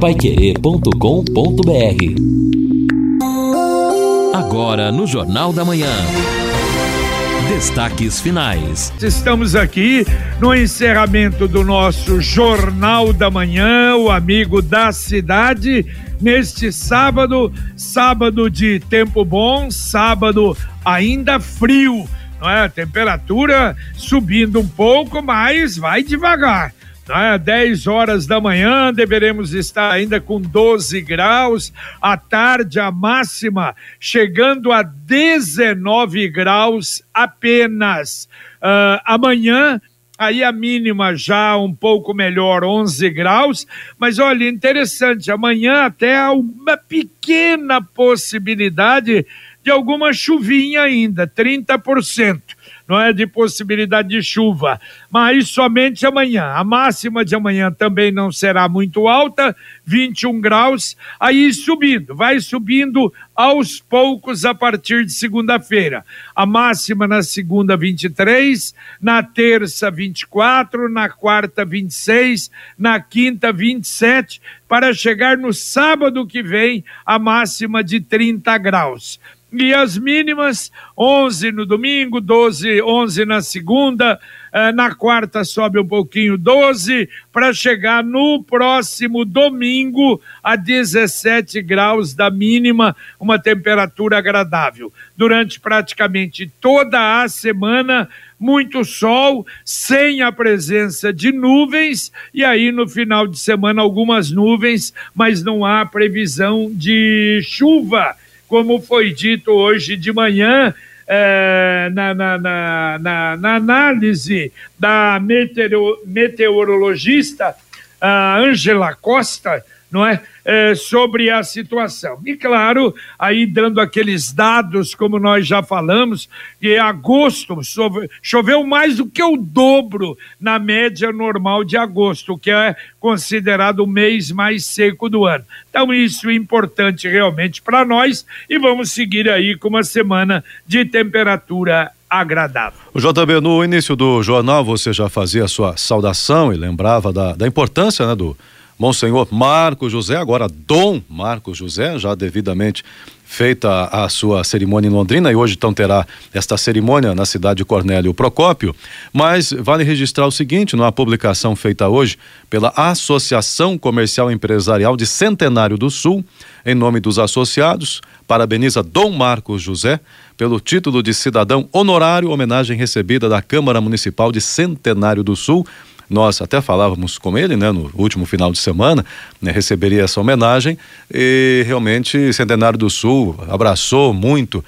paiquerê.com.br Agora no Jornal da Manhã. Destaques finais. Estamos aqui no encerramento do nosso Jornal da Manhã, o amigo da cidade, neste sábado, sábado de tempo bom, sábado ainda frio, não é? Temperatura subindo um pouco, mas vai devagar. Né? 10 horas da manhã, deveremos estar ainda com 12 graus. À tarde, a máxima chegando a 19 graus apenas. Uh, amanhã, aí a mínima já um pouco melhor, 11 graus. Mas olha, interessante, amanhã até uma pequena possibilidade de alguma chuvinha ainda, 30% não é de possibilidade de chuva, mas somente amanhã. A máxima de amanhã também não será muito alta, 21 graus, aí subindo, vai subindo aos poucos a partir de segunda-feira. A máxima na segunda 23, na terça 24, na quarta 26, na quinta 27, para chegar no sábado que vem a máxima de 30 graus e as mínimas 11 no domingo, 12, 11 na segunda, eh, na quarta sobe um pouquinho 12 para chegar no próximo domingo a 17 graus da mínima, uma temperatura agradável. Durante praticamente toda a semana, muito sol, sem a presença de nuvens, e aí no final de semana algumas nuvens, mas não há previsão de chuva como foi dito hoje de manhã, é, na, na, na, na, análise da meteoro, meteorologista Angela Costa, não é? É? sobre a situação. E claro, aí dando aqueles dados, como nós já falamos, que agosto chove, choveu mais do que o dobro na média normal de agosto, que é considerado o mês mais seco do ano. Então, isso é importante realmente para nós e vamos seguir aí com uma semana de temperatura agradável. O JB, no início do jornal você já fazia a sua saudação e lembrava da, da importância né, do Monsenhor Marcos José, agora Dom Marcos José, já devidamente feita a sua cerimônia em Londrina e hoje então terá esta cerimônia na cidade de Cornélio Procópio, mas vale registrar o seguinte, numa publicação feita hoje pela Associação Comercial Empresarial de Centenário do Sul, em nome dos associados, parabeniza Dom Marcos José pelo título de cidadão honorário, homenagem recebida da Câmara Municipal de Centenário do Sul, nós até falávamos com ele, né, no último final de semana, né, receberia essa homenagem e realmente Centenário do Sul abraçou muito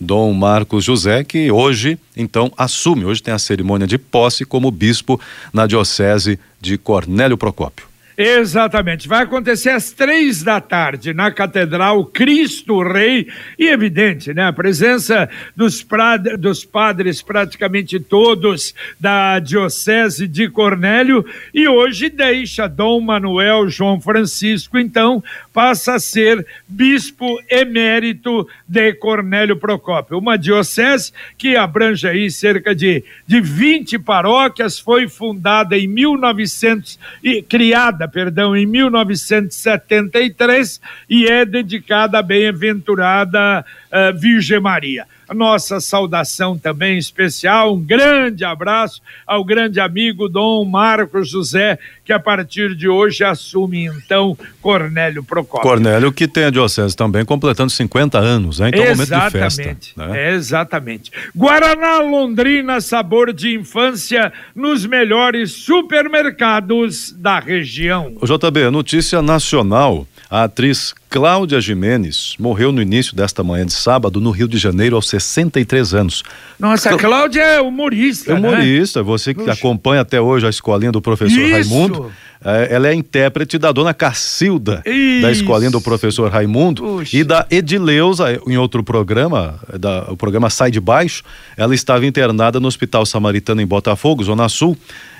Dom Marcos José, que hoje, então, assume, hoje tem a cerimônia de posse como bispo na Diocese de Cornélio Procópio. Exatamente. Vai acontecer às três da tarde na Catedral Cristo Rei. E evidente, né? A presença dos, pra... dos padres, praticamente todos da Diocese de Cornélio. E hoje deixa Dom Manuel João Francisco, então, passa a ser bispo emérito de Cornélio Procópio. Uma diocese que abrange aí cerca de, de 20 paróquias, foi fundada em 1900 e criada, perdão, em 1973 e é dedicada à bem-aventurada uh, Virgem Maria nossa saudação também especial, um grande abraço ao grande amigo Dom Marcos José, que a partir de hoje assume então Cornélio Procópio. Cornélio que tem a diocese também completando 50 anos, né? Então exatamente, momento de festa. Né? Exatamente. Guaraná Londrina, sabor de infância nos melhores supermercados da região. O JB, notícia nacional. A atriz Cláudia Jimenez morreu no início desta manhã de sábado no Rio de Janeiro aos 63 anos. Nossa, a Cláudia é humorista. É humorista, né? você que Puxa. acompanha até hoje a escolinha do professor Isso. Raimundo. É, ela é intérprete da dona Cacilda, Isso. da escolinha do professor Raimundo, Puxa. e da Edileuza, em outro programa, da, o programa Sai de Baixo. Ela estava internada no Hospital Samaritano em Botafogo, Zona Sul.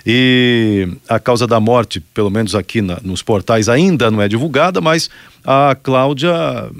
E a causa da morte, pelo menos aqui na, nos portais, ainda não é divulgada, mas a Cláudia,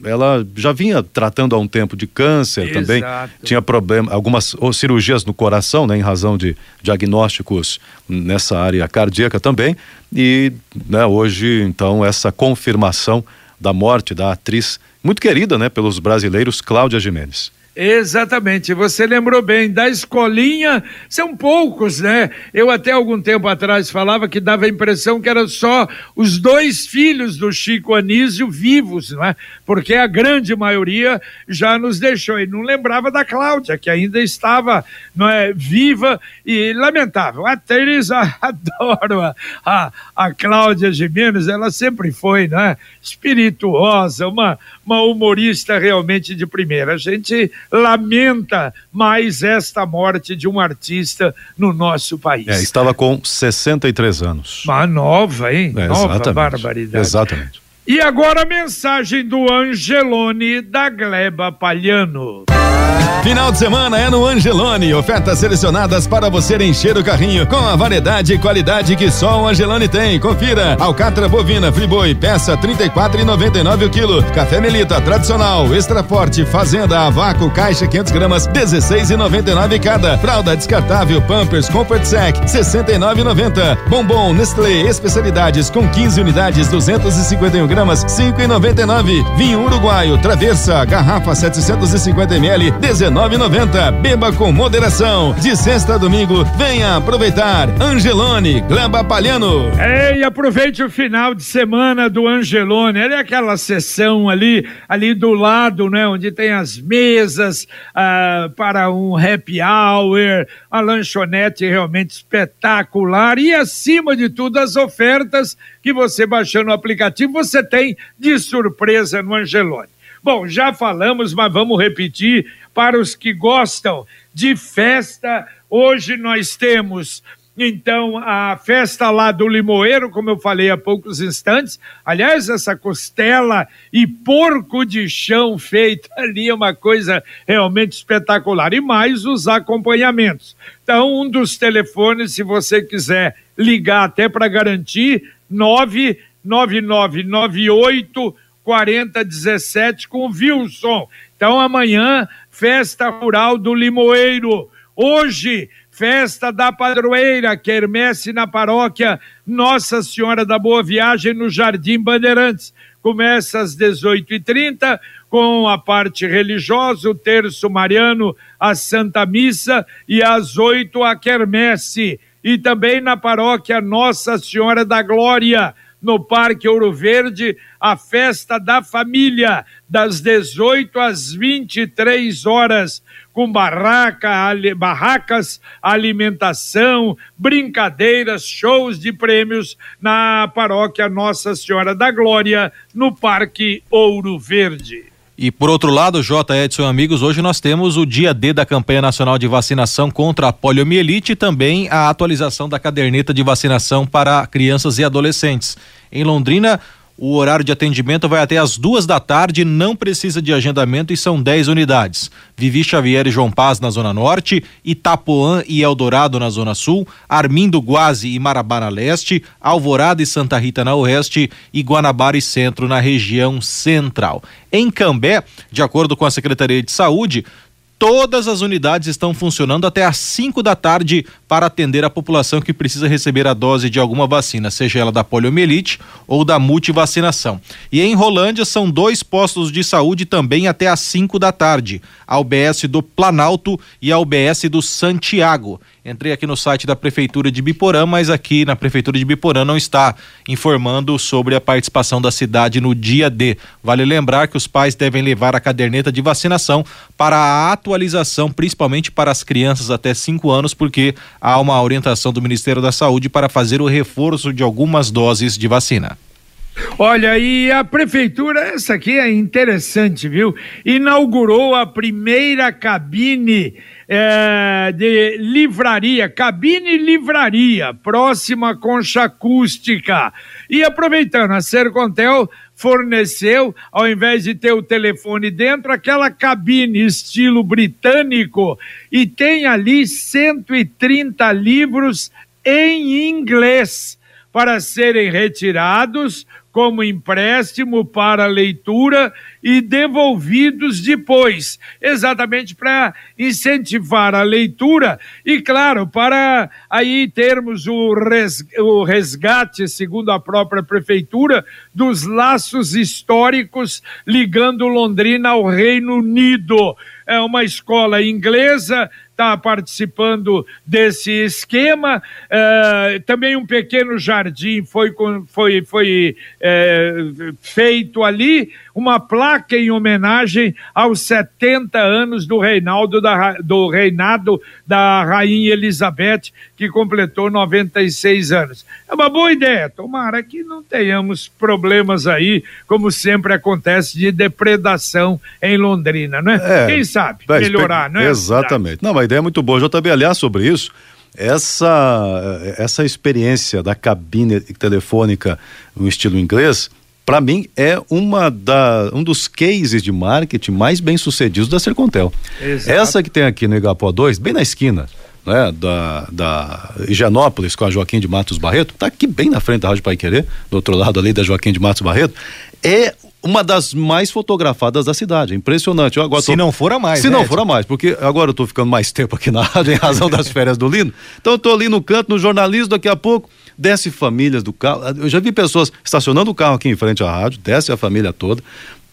ela já vinha tratando há um tempo de câncer Exato. também. Tinha problema, algumas cirurgias no coração, né, em razão de diagnósticos nessa área cardíaca também. E né, hoje, então, essa confirmação da morte da atriz muito querida, né, pelos brasileiros, Cláudia Jimenez. Exatamente, você lembrou bem, da escolinha, são poucos, né? Eu até algum tempo atrás falava que dava a impressão que eram só os dois filhos do Chico Anísio vivos, não é? Porque a grande maioria já nos deixou, e não lembrava da Cláudia, que ainda estava não é, viva e lamentável. A Teresa adoro a, a, a Cláudia Gimenez, ela sempre foi, né? Espirituosa, uma, uma humorista realmente de primeira. A gente lamenta mais esta morte de um artista no nosso país. É, estava com 63 anos. Uma nova, hein? É, nova barbaridade. Exatamente. E agora a mensagem do Angelone da Gleba Palhano. Final de semana é no Angelone. Ofertas selecionadas para você encher o carrinho com a variedade e qualidade que só o Angelone tem. Confira. Alcatra bovina Friboi, peça 34,99 o quilo. Café Melita tradicional, extra forte, fazenda a vácuo, caixa 500 gramas, 16,99 cada. Fralda descartável Pampers Comfort Sec, 69,90. Bombom Nestlé especialidades com 15 unidades, 251 gramas, 5,99. Vinho uruguaio Traversa, garrafa 750 ml, 19 19,90. Beba com moderação. De sexta a domingo, venha aproveitar. Angelone, Gleba Palhano. Ei, aproveite o final de semana do Angelone. É aquela sessão ali, ali do lado, né? Onde tem as mesas ah, para um happy hour, a lanchonete realmente espetacular e, acima de tudo, as ofertas que você baixando o aplicativo, você tem de surpresa no Angelone. Bom, já falamos, mas vamos repetir para os que gostam de festa. Hoje nós temos então, a festa lá do Limoeiro, como eu falei há poucos instantes, aliás, essa costela e porco de chão feito ali é uma coisa realmente espetacular. E mais os acompanhamentos. Então, um dos telefones, se você quiser ligar até para garantir, 99998 4017 com o Wilson. Então, amanhã, festa rural do Limoeiro. Hoje, festa da padroeira, quermesse na paróquia Nossa Senhora da Boa Viagem, no Jardim Bandeirantes. Começa às 18h30 com a parte religiosa, o terço mariano, a Santa Missa e às 8 a quermesse. E também na paróquia Nossa Senhora da Glória, no Parque Ouro Verde, a festa da família, das 18 às 23 horas, com barraca, ali, barracas, alimentação, brincadeiras, shows de prêmios na paróquia Nossa Senhora da Glória, no Parque Ouro Verde. E por outro lado, J. Edson amigos, hoje nós temos o dia D da campanha nacional de vacinação contra a poliomielite e também a atualização da caderneta de vacinação para crianças e adolescentes. Em Londrina, o horário de atendimento vai até as duas da tarde, não precisa de agendamento e são 10 unidades. Vivi Xavier e João Paz na Zona Norte, Itapuã e Eldorado na Zona Sul, Armindo Guazi e Marabá na Leste, Alvorada e Santa Rita na Oeste e Guanabara e Centro na região central. Em Cambé, de acordo com a Secretaria de Saúde, Todas as unidades estão funcionando até às 5 da tarde para atender a população que precisa receber a dose de alguma vacina, seja ela da poliomielite ou da multivacinação. E em Rolândia são dois postos de saúde também até às 5 da tarde, a UBS do Planalto e a UBS do Santiago. Entrei aqui no site da Prefeitura de Biporã, mas aqui na Prefeitura de Biporã não está informando sobre a participação da cidade no dia D. Vale lembrar que os pais devem levar a caderneta de vacinação para a atualização, principalmente para as crianças até 5 anos, porque há uma orientação do Ministério da Saúde para fazer o reforço de algumas doses de vacina. Olha, e a prefeitura, essa aqui é interessante, viu? Inaugurou a primeira cabine é, de livraria, cabine livraria, próxima à concha acústica. E aproveitando, a Sercontel forneceu, ao invés de ter o telefone dentro, aquela cabine estilo britânico e tem ali 130 livros em inglês para serem retirados como empréstimo para leitura e devolvidos depois, exatamente para incentivar a leitura e, claro, para aí termos o, resgate, segundo a própria prefeitura, dos laços históricos ligando Londrina ao Reino Unido. É uma escola inglesa está participando desse esquema. É, também um pequeno jardim foi, foi, foi é, feito ali, uma placa em homenagem aos 70 anos do reinaldo da, do reinado da rainha Elizabeth, que completou 96 anos. É uma boa ideia, tomara que não tenhamos problemas aí, como sempre acontece, de depredação em Londrina, né? É, Quem sabe melhorar, né? Exatamente. Não, uma ideia muito boa. JB, aliás, sobre isso, essa, essa experiência da cabine telefônica no estilo inglês, para mim é uma da, um dos cases de marketing mais bem sucedidos da Sercontel. Exato. Essa que tem aqui no Igapó 2, bem na esquina, né, da, da Higienópolis com a Joaquim de Matos Barreto, tá aqui bem na frente da Rádio Pai Querer, do outro lado ali da Joaquim de Matos Barreto, é uma das mais fotografadas da cidade. É impressionante. Eu agora Se tô... não for a mais. Se né, não for a mais, porque agora eu tô ficando mais tempo aqui na rádio em razão das férias do Lino. Então eu tô ali no canto, no jornalismo, daqui a pouco desce famílias do carro. Eu já vi pessoas estacionando o carro aqui em frente à rádio, desce a família toda,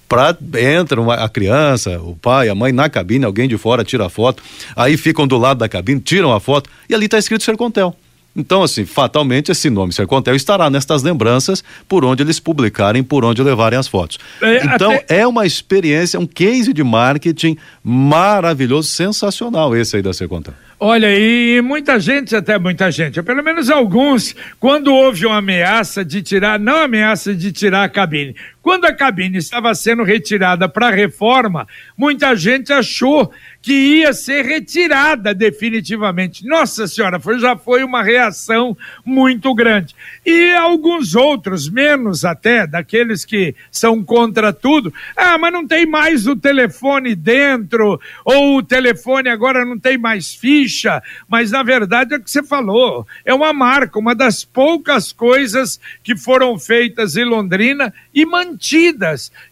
pra, entra uma, a criança, o pai, a mãe na cabine, alguém de fora tira a foto, aí ficam do lado da cabine, tiram a foto e ali está escrito Sercontel. Então, assim, fatalmente esse nome Sercontel estará nestas lembranças por onde eles publicarem, por onde levarem as fotos. É, então, até... é uma experiência, um case de marketing maravilhoso, sensacional esse aí da Sercontel. Olha, e muita gente, até muita gente, pelo menos alguns, quando houve uma ameaça de tirar, não ameaça de tirar a cabine, quando a cabine estava sendo retirada para reforma, muita gente achou que ia ser retirada definitivamente. Nossa Senhora, foi, já foi uma reação muito grande. E alguns outros, menos até, daqueles que são contra tudo, ah, mas não tem mais o telefone dentro, ou o telefone agora não tem mais ficha, mas na verdade é o que você falou, é uma marca, uma das poucas coisas que foram feitas em Londrina e mantidas.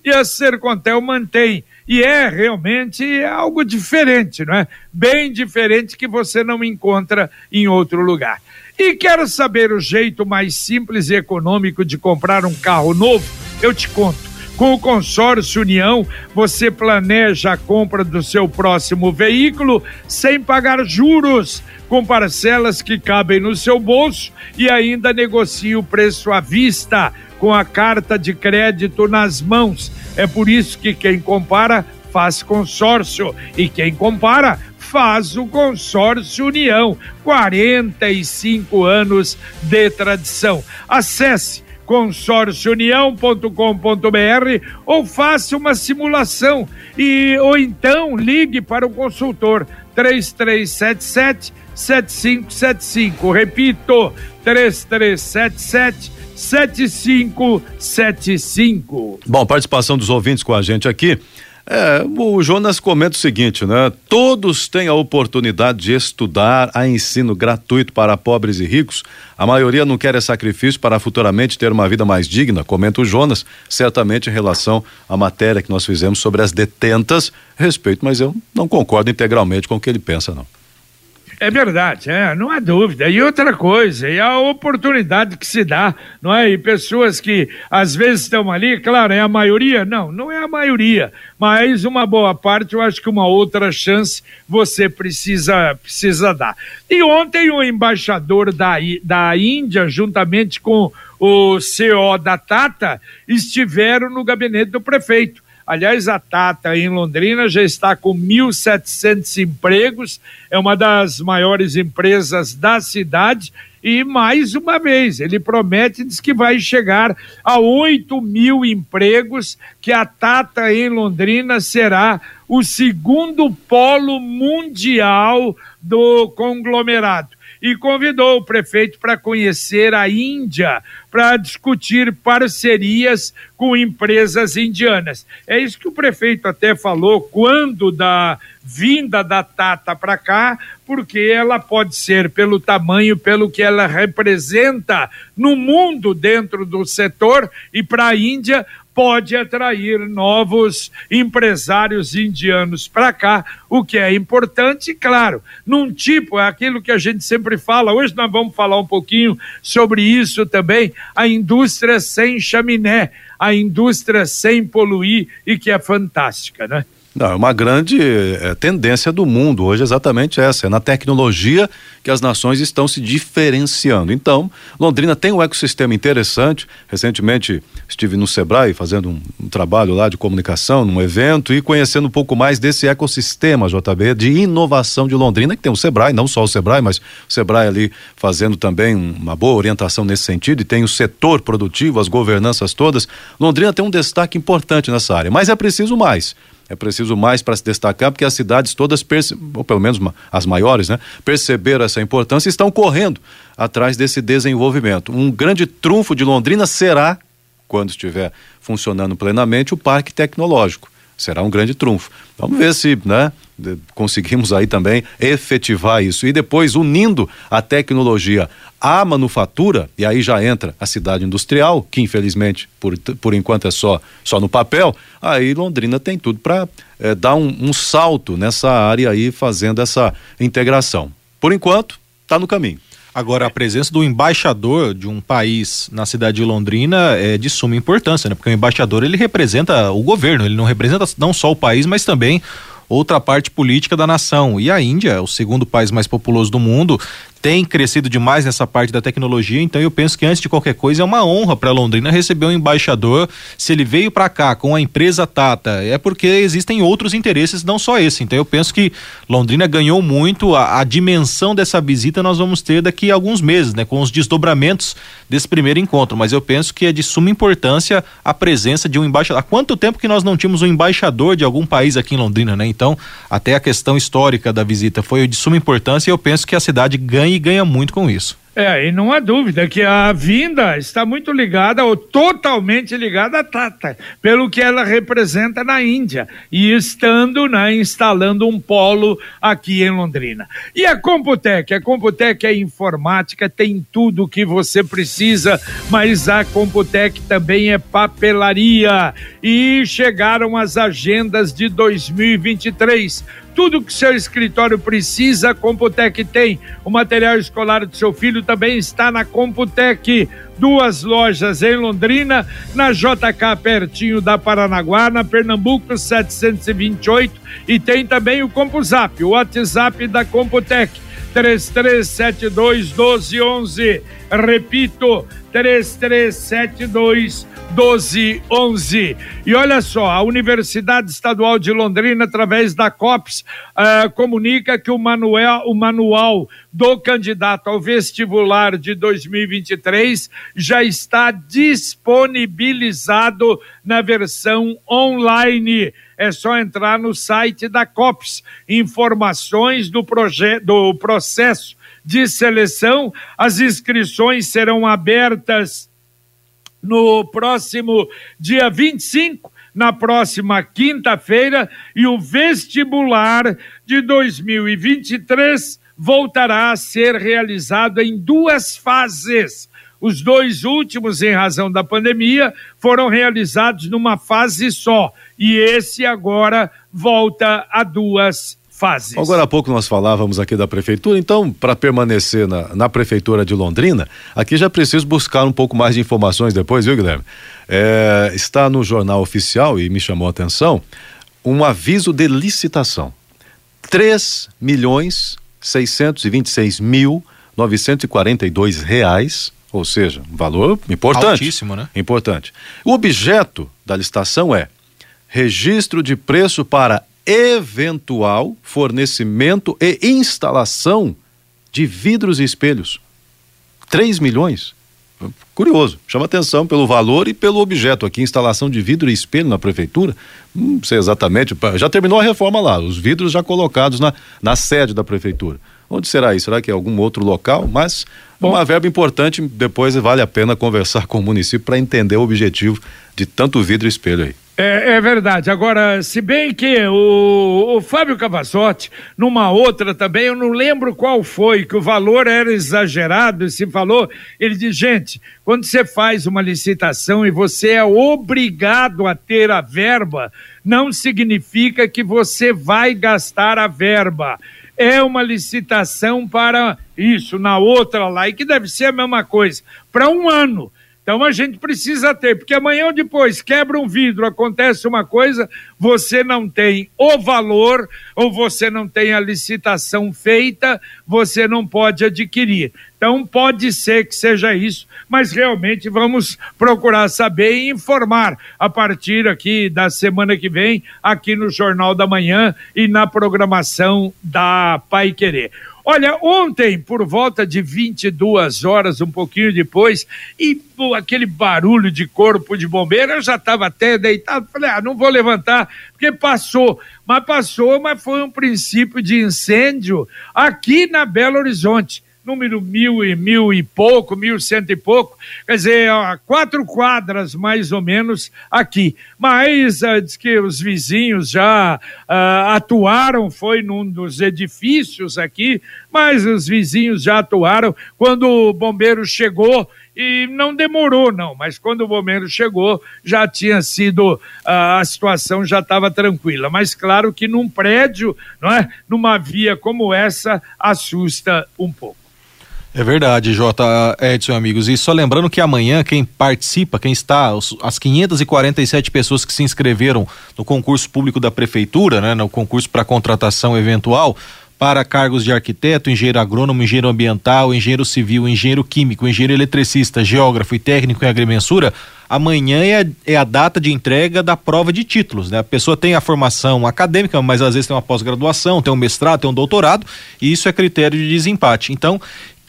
E a Sercontel mantém e é realmente algo diferente, não é? Bem diferente que você não encontra em outro lugar. E quero saber o jeito mais simples e econômico de comprar um carro novo? Eu te conto. Com o consórcio União, você planeja a compra do seu próximo veículo sem pagar juros, com parcelas que cabem no seu bolso e ainda negocia o preço à vista, com a carta de crédito nas mãos é por isso que quem compara faz consórcio e quem compara faz o consórcio União. 45 anos de tradição. Acesse consórciounião.com.br ou faça uma simulação e ou então ligue para o consultor 3377 7575. Repito, 3377 7575. Bom, participação dos ouvintes com a gente aqui. É, o Jonas comenta o seguinte, né? Todos têm a oportunidade de estudar a ensino gratuito para pobres e ricos. A maioria não quer sacrifício para futuramente ter uma vida mais digna, comenta o Jonas, certamente em relação à matéria que nós fizemos sobre as detentas. Respeito, mas eu não concordo integralmente com o que ele pensa, não. É verdade, é, não há dúvida. E outra coisa, e a oportunidade que se dá, não é? E pessoas que às vezes estão ali, claro, é a maioria? Não, não é a maioria, mas uma boa parte, eu acho que uma outra chance você precisa, precisa dar. E ontem o embaixador da, da Índia, juntamente com o CO da Tata, estiveram no gabinete do prefeito Aliás, a Tata em Londrina já está com 1.700 empregos, é uma das maiores empresas da cidade. E mais uma vez, ele promete, diz que vai chegar a 8 mil empregos, que a Tata em Londrina será o segundo polo mundial do conglomerado. E convidou o prefeito para conhecer a Índia, para discutir parcerias com empresas indianas. É isso que o prefeito até falou quando da vinda da Tata para cá, porque ela pode ser pelo tamanho, pelo que ela representa no mundo dentro do setor e para a Índia pode atrair novos empresários indianos para cá, o que é importante, claro, num tipo, é aquilo que a gente sempre fala, hoje nós vamos falar um pouquinho sobre isso também, a indústria sem chaminé, a indústria sem poluir e que é fantástica, né? Não, é uma grande é, tendência do mundo hoje exatamente essa, é na tecnologia que as nações estão se diferenciando. Então, Londrina tem um ecossistema interessante. Recentemente estive no Sebrae fazendo um, um trabalho lá de comunicação, num evento e conhecendo um pouco mais desse ecossistema JB de inovação de Londrina, que tem o Sebrae, não só o Sebrae, mas o Sebrae ali fazendo também uma boa orientação nesse sentido e tem o setor produtivo, as governanças todas. Londrina tem um destaque importante nessa área, mas é preciso mais é preciso mais para se destacar, porque as cidades todas, ou pelo menos as maiores, né, perceberam essa importância e estão correndo atrás desse desenvolvimento. Um grande trunfo de Londrina será, quando estiver funcionando plenamente, o Parque Tecnológico. Será um grande trunfo. Vamos ver se, né, conseguimos aí também efetivar isso. E depois, unindo a tecnologia à manufatura, e aí já entra a cidade industrial, que infelizmente, por, por enquanto é só, só no papel, aí Londrina tem tudo para é, eh, dar um, um salto nessa área aí, fazendo essa integração. Por enquanto, está no caminho. Agora, a presença do embaixador de um país na cidade de Londrina é de suma importância, né? Porque o embaixador ele representa o governo, ele não representa não só o país, mas também outra parte política da nação. E a Índia, o segundo país mais populoso do mundo, tem crescido demais nessa parte da tecnologia, então eu penso que antes de qualquer coisa é uma honra para Londrina receber um embaixador. Se ele veio para cá com a empresa Tata, é porque existem outros interesses, não só esse. Então eu penso que Londrina ganhou muito, a, a dimensão dessa visita nós vamos ter daqui a alguns meses, né, com os desdobramentos desse primeiro encontro, mas eu penso que é de suma importância a presença de um embaixador. Há quanto tempo que nós não tínhamos um embaixador de algum país aqui em Londrina, né? Então, até a questão histórica da visita foi de suma importância e eu penso que a cidade ganha e ganha muito com isso. É, e não há dúvida que a vinda está muito ligada, ou totalmente ligada à Tata, pelo que ela representa na Índia, e estando, né, instalando um polo aqui em Londrina. E a Computec? A Computec é informática, tem tudo o que você precisa, mas a Computec também é papelaria. E chegaram as agendas de 2023 tudo que seu escritório precisa, a Computec tem. O material escolar do seu filho também está na Computec. Duas lojas em Londrina, na JK pertinho da Paranaguá, na Pernambuco 728 e tem também o CompuZap, o WhatsApp da Computec. 3372 1211. Repito, 3372 1211. E olha só, a Universidade Estadual de Londrina, através da COPS, uh, comunica que o manual, o manual do candidato ao vestibular de 2023 já está disponibilizado na versão online. É só entrar no site da COPS. Informações do, do processo de seleção. As inscrições serão abertas no próximo dia 25, na próxima quinta-feira, e o vestibular de 2023 voltará a ser realizado em duas fases. Os dois últimos, em razão da pandemia, foram realizados numa fase só, e esse agora volta a duas fases. Agora há pouco nós falávamos aqui da prefeitura, então, para permanecer na, na, prefeitura de Londrina, aqui já preciso buscar um pouco mais de informações depois, viu, Guilherme? É, está no jornal oficial e me chamou a atenção um aviso de licitação. 3 milhões 626 mil 942 reais, ou seja, um valor importante. Altíssimo, né? Importante. O objeto da licitação é registro de preço para eventual fornecimento e instalação de vidros e espelhos. 3 milhões. Curioso, chama atenção pelo valor e pelo objeto aqui, instalação de vidro e espelho na prefeitura. Não sei exatamente, já terminou a reforma lá, os vidros já colocados na, na sede da prefeitura. Onde será isso? Será que é algum outro local? Mas Bom, uma verba importante, depois vale a pena conversar com o município para entender o objetivo de tanto vidro e espelho aí. É, é, verdade. Agora, se bem que o, o Fábio Cavazotti, numa outra também, eu não lembro qual foi, que o valor era exagerado, se falou, ele diz, gente, quando você faz uma licitação e você é obrigado a ter a verba, não significa que você vai gastar a verba. É uma licitação para isso, na outra lá, e que deve ser a mesma coisa, para um ano. Então a gente precisa ter, porque amanhã ou depois quebra um vidro, acontece uma coisa, você não tem o valor, ou você não tem a licitação feita, você não pode adquirir. Então pode ser que seja isso, mas realmente vamos procurar saber e informar a partir aqui da semana que vem, aqui no Jornal da Manhã e na programação da Pai Querer. Olha, ontem, por volta de 22 horas, um pouquinho depois, e pô, aquele barulho de corpo de bombeiro, eu já estava até deitado, falei, ah, não vou levantar, porque passou. Mas passou, mas foi um princípio de incêndio aqui na Belo Horizonte número mil e mil e pouco, mil cento e pouco, quer dizer, quatro quadras mais ou menos aqui. Mas uh, diz que os vizinhos já uh, atuaram, foi num dos edifícios aqui, mas os vizinhos já atuaram quando o bombeiro chegou e não demorou não, mas quando o bombeiro chegou já tinha sido a situação já estava tranquila, mas claro que num prédio, não é, numa via como essa assusta um pouco. É verdade, J. Edson, amigos. E só lembrando que amanhã quem participa, quem está, as 547 pessoas que se inscreveram no concurso público da prefeitura, né, no concurso para contratação eventual, para cargos de arquiteto, engenheiro agrônomo, engenheiro ambiental, engenheiro civil, engenheiro químico, engenheiro eletricista, geógrafo e técnico em agrimensura, amanhã é, é, a data de entrega da prova de títulos, né? A pessoa tem a formação acadêmica, mas às vezes tem uma pós-graduação, tem um mestrado, tem um doutorado, e isso é critério de desempate. Então,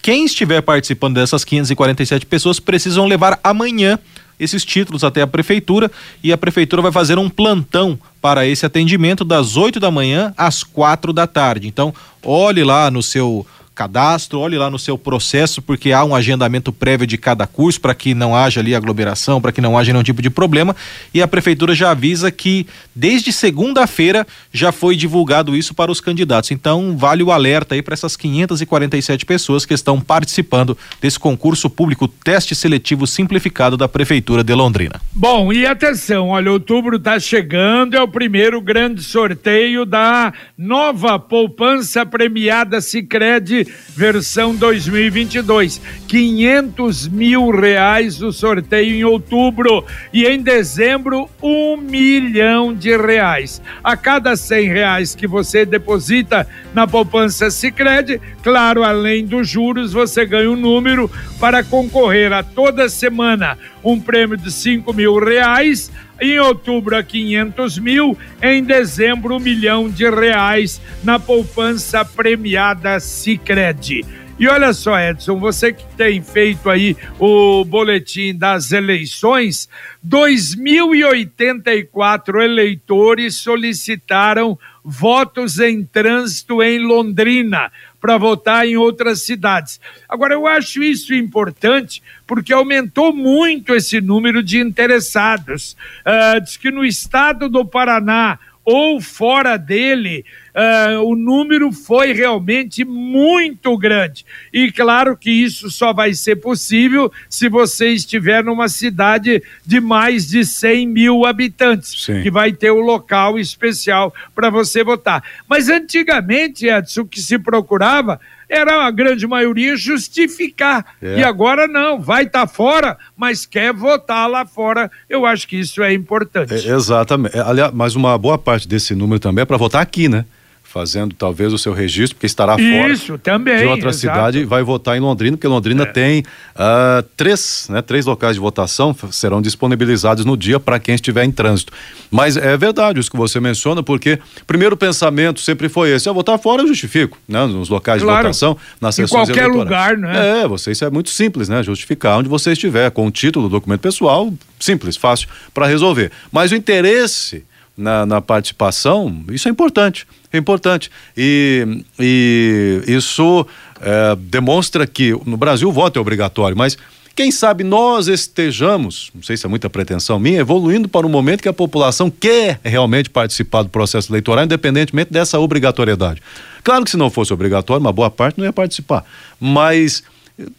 quem estiver participando dessas 547 pessoas precisam levar amanhã esses títulos até a prefeitura e a prefeitura vai fazer um plantão para esse atendimento das 8 da manhã às quatro da tarde. Então, olhe lá no seu cadastro, olhe lá no seu processo, porque há um agendamento prévio de cada curso para que não haja ali aglomeração, para que não haja nenhum tipo de problema. E a prefeitura já avisa que desde segunda-feira já foi divulgado isso para os candidatos. Então, vale o alerta aí para essas 547 pessoas que estão participando desse concurso público teste seletivo simplificado da prefeitura de Londrina. Bom, e atenção, olha, outubro está chegando, é o primeiro grande sorteio da nova poupança premiada Sicredi versão 2022. 500 mil reais o sorteio em outubro e em dezembro um milhão de reais. A cada cem reais que você deposita na poupança Sicredi, claro, além dos juros, você ganha um número para concorrer a toda semana um prêmio de cinco mil reais em outubro a 500 mil, em dezembro um milhão de reais na poupança premiada Sicredi. E olha só, Edson, você que tem feito aí o boletim das eleições, 2.084 eleitores solicitaram votos em trânsito em Londrina para votar em outras cidades. Agora, eu acho isso importante porque aumentou muito esse número de interessados. Uh, diz que no estado do Paraná ou fora dele, uh, o número foi realmente muito grande. E claro que isso só vai ser possível se você estiver numa cidade de mais de 100 mil habitantes, Sim. que vai ter o um local especial para você votar. Mas antigamente, Edson, o que se procurava era a grande maioria justificar. É. E agora não, vai estar tá fora, mas quer votar lá fora. Eu acho que isso é importante. É, exatamente. É, aliás, mas uma boa parte desse número também é para votar aqui, né? Fazendo talvez o seu registro, porque estará fora Isso, também, de outra exato. cidade vai votar em Londrina, porque Londrina é. tem uh, três, né, três locais de votação serão disponibilizados no dia para quem estiver em trânsito. Mas é verdade isso que você menciona, porque primeiro pensamento sempre foi esse: eu votar fora eu justifico, né, nos locais claro. de votação, nas sessões Em qualquer lugar, né? É, você isso é muito simples, né? Justificar onde você estiver com o título, documento pessoal, simples, fácil para resolver. Mas o interesse na, na, participação, isso é importante. É importante. E, e isso é, demonstra que no Brasil o voto é obrigatório, mas quem sabe nós estejamos, não sei se é muita pretensão minha, evoluindo para um momento que a população quer realmente participar do processo eleitoral, independentemente dessa obrigatoriedade. Claro que se não fosse obrigatório, uma boa parte não ia participar. Mas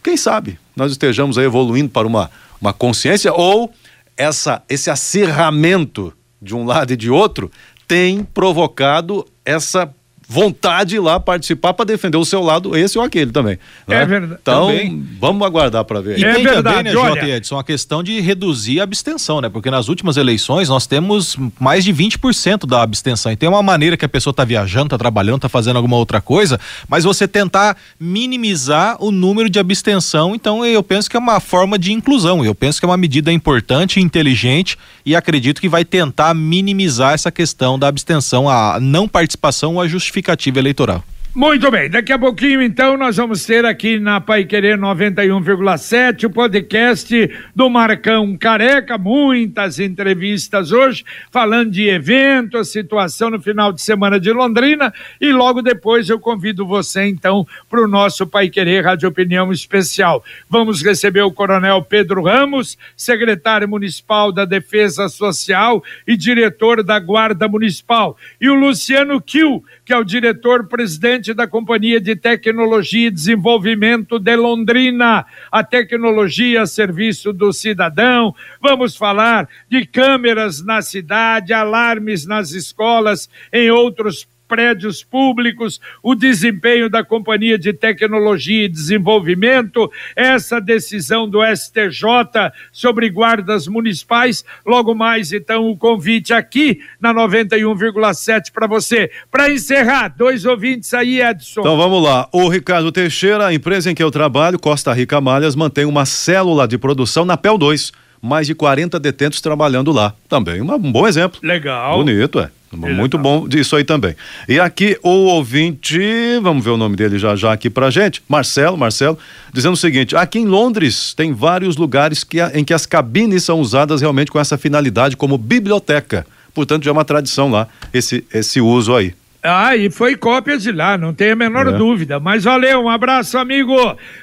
quem sabe nós estejamos evoluindo para uma, uma consciência ou essa, esse acirramento de um lado e de outro tem provocado essa vontade lá participar para defender o seu lado, esse ou aquele também. Né? É verdade. Então, também. vamos aguardar para ver. E é tem verdade, também, né, olha... J. Edson, a questão de reduzir a abstenção, né? Porque nas últimas eleições nós temos mais de 20% da abstenção. E tem uma maneira que a pessoa está viajando, está trabalhando, está fazendo alguma outra coisa, mas você tentar minimizar o número de abstenção, então eu penso que é uma forma de inclusão. Eu penso que é uma medida importante, inteligente e acredito que vai tentar minimizar essa questão da abstenção, a não participação ou a justificativa eleitoral. Muito bem, daqui a pouquinho então nós vamos ter aqui na Pai Querer 91,7 o podcast do Marcão Careca, muitas entrevistas hoje, falando de evento, a situação no final de semana de Londrina e logo depois eu convido você então para o nosso Pai Querer Rádio Opinião Especial. Vamos receber o Coronel Pedro Ramos, secretário municipal da Defesa Social e diretor da Guarda Municipal, e o Luciano Kiel, que é o diretor-presidente da Companhia de Tecnologia e Desenvolvimento de Londrina. A tecnologia a serviço do cidadão. Vamos falar de câmeras na cidade, alarmes nas escolas, em outros prédios públicos, o desempenho da Companhia de Tecnologia e Desenvolvimento, essa decisão do STJ sobre guardas municipais. Logo mais, então, o convite aqui na 91,7 para você. Para encerrar, dois ouvintes aí, Edson. Então vamos lá. O Ricardo Teixeira, a empresa em que eu trabalho, Costa Rica Malhas, mantém uma célula de produção na PEL 2 mais de 40 detentos trabalhando lá. Também um bom exemplo. Legal. Bonito, é. Muito bom disso aí também. E aqui o ouvinte, vamos ver o nome dele já já aqui pra gente, Marcelo, Marcelo, dizendo o seguinte: aqui em Londres tem vários lugares que, em que as cabines são usadas realmente com essa finalidade como biblioteca. Portanto, já é uma tradição lá esse esse uso aí. Ah, e foi cópia de lá, não tem a menor é. dúvida. Mas valeu, um abraço, amigo.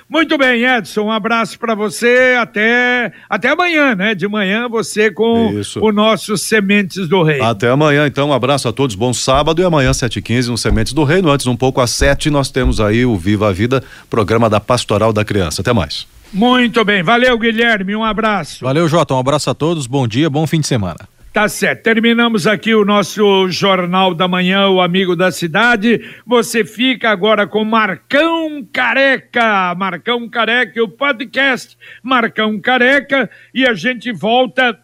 Muito bem, Edson, um abraço para você até até amanhã, né? De manhã você com Isso. o nosso Sementes do Rei. Até amanhã, então, um abraço a todos, bom sábado e amanhã 7h15 no Sementes do Reino. Antes, um pouco às 7 nós temos aí o Viva a Vida, programa da Pastoral da Criança. Até mais. Muito bem, valeu, Guilherme, um abraço. Valeu, Jota, um abraço a todos, bom dia, bom fim de semana. Tá certo. Terminamos aqui o nosso Jornal da Manhã, o Amigo da Cidade. Você fica agora com Marcão Careca. Marcão Careca, o podcast Marcão Careca. E a gente volta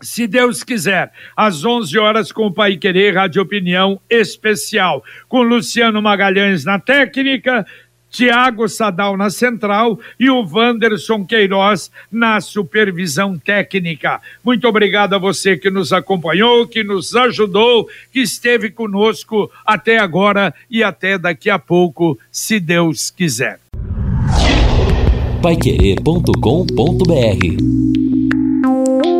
se Deus quiser, às 11 horas com o Pai Querer Rádio Opinião Especial, com Luciano Magalhães na técnica, Tiago Sadal na central e o Wanderson Queiroz na supervisão técnica. Muito obrigado a você que nos acompanhou, que nos ajudou, que esteve conosco até agora e até daqui a pouco, se Deus quiser. Paiquerê.com.br